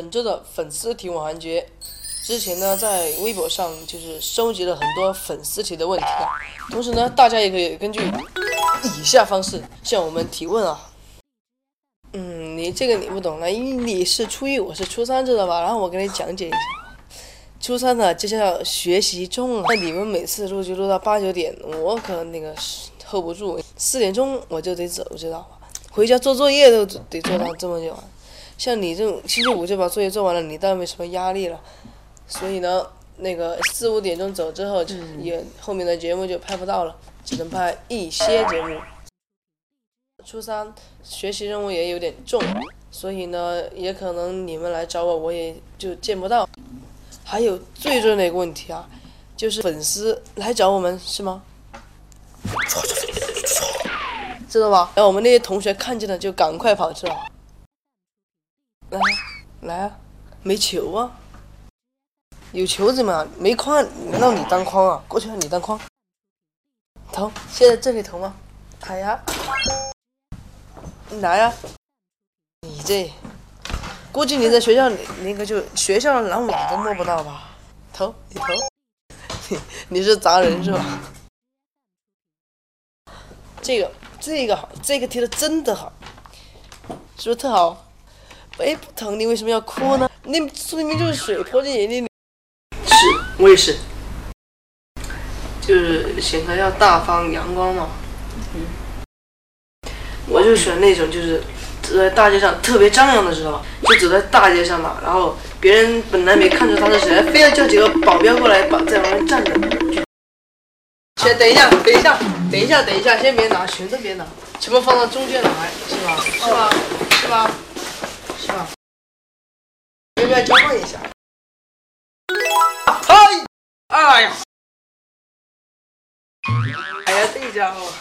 本周的粉丝提问环节。之前呢，在微博上就是收集了很多粉丝提的问题，同时呢，大家也可以根据以下方式向我们提问啊。嗯，你这个你不懂了，因为你是初一，我是初三，知道吧？然后我给你讲解一下。初三呢，就是要学习重，那你们每次录就录到八九点，我可那个 hold 不住，四点钟我就得走，知道吧？回家做作业都得做到这么久。像你这种星期五就把作业做完了，你倒没什么压力了。所以呢，那个四五点钟走之后，就也后面的节目就拍不到了，只能拍一些节目。初三学习任务也有点重，所以呢，也可能你们来找我，我也就见不到。还有最重要的一个问题啊，就是粉丝来找我们是吗？知道吧？然后我们那些同学看见了就赶快跑，知道吧？来，来啊，没球啊！有球怎么？没框，让你当框啊？过去让你当框，投，现在这里投吗？来呀，你来呀！你这，估计你在学校里那个就学校的篮网都摸不到吧？投，你投，你是砸人是吧？这个，这个好，这个踢的真的好，是不是特好？哎，不疼，你为什么要哭呢？那明明就是水泼进眼睛里。是我也是，就是显得要大方阳光嘛。嗯，我就选那种就是走在大街上特别张扬的，知道吧？就走在大街上嘛，然后别人本来没看出他是谁，非要叫几个保镖过来把在旁边站着。先等一下，等一下，等一下，等一下，先别拿，全都别拿，全部放到中间来，是吧？是吧？是吧？哎，呀，这家伙。